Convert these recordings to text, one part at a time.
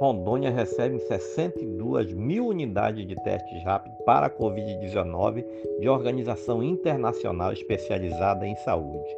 Rondônia recebe 62 mil unidades de testes rápidos para a Covid-19 de organização internacional especializada em saúde.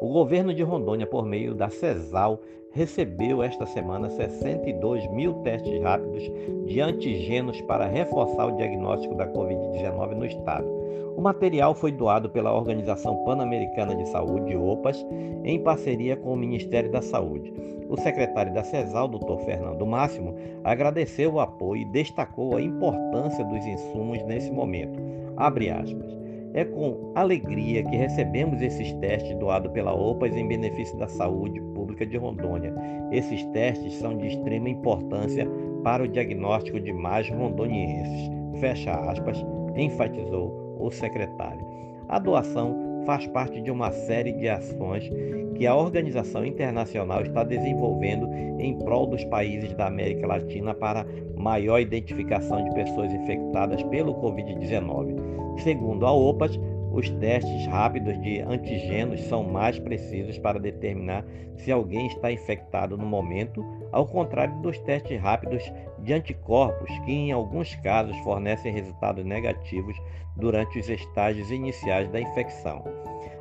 O governo de Rondônia, por meio da CESAL, recebeu esta semana 62 mil testes rápidos de antígenos para reforçar o diagnóstico da Covid-19 no estado. O material foi doado pela Organização Pan-Americana de Saúde, OPAS, em parceria com o Ministério da Saúde. O secretário da CESAL, Dr. Fernando Máximo, agradeceu o apoio e destacou a importância dos insumos nesse momento. Abre aspas. É com alegria que recebemos esses testes doados pela OPAS em benefício da saúde pública de Rondônia. Esses testes são de extrema importância para o diagnóstico de mais rondonienses. Fecha aspas, enfatizou o secretário. A doação faz parte de uma série de ações que a organização internacional está desenvolvendo em prol dos países da América Latina para maior identificação de pessoas infectadas pelo Covid-19. Segundo a OPAS, os testes rápidos de antígenos são mais precisos para determinar se alguém está infectado no momento, ao contrário dos testes rápidos de anticorpos, que em alguns casos fornecem resultados negativos durante os estágios iniciais da infecção.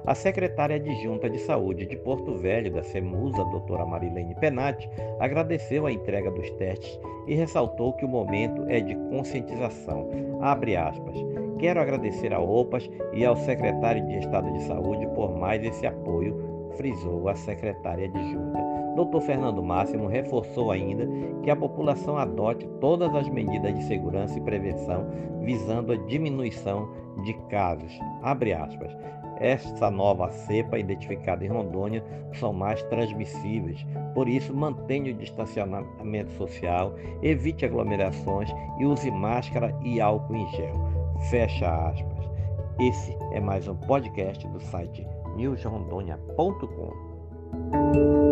A secretária adjunta de saúde de Porto Velho, da CEMUSA, doutora Marilene Penati, agradeceu a entrega dos testes e ressaltou que o momento é de conscientização. Abre aspas. Quero agradecer ao OPAS e ao secretário de Estado de Saúde por mais esse apoio, frisou a secretária adjunta. Dr. Fernando Máximo reforçou ainda que a população adote todas as medidas de segurança e prevenção visando a diminuição de casos. Esta nova cepa identificada em Rondônia são mais transmissíveis, por isso mantenha o distanciamento social, evite aglomerações e use máscara e álcool em gel. Fecha aspas. Esse é mais um podcast do site newsrondônia.com.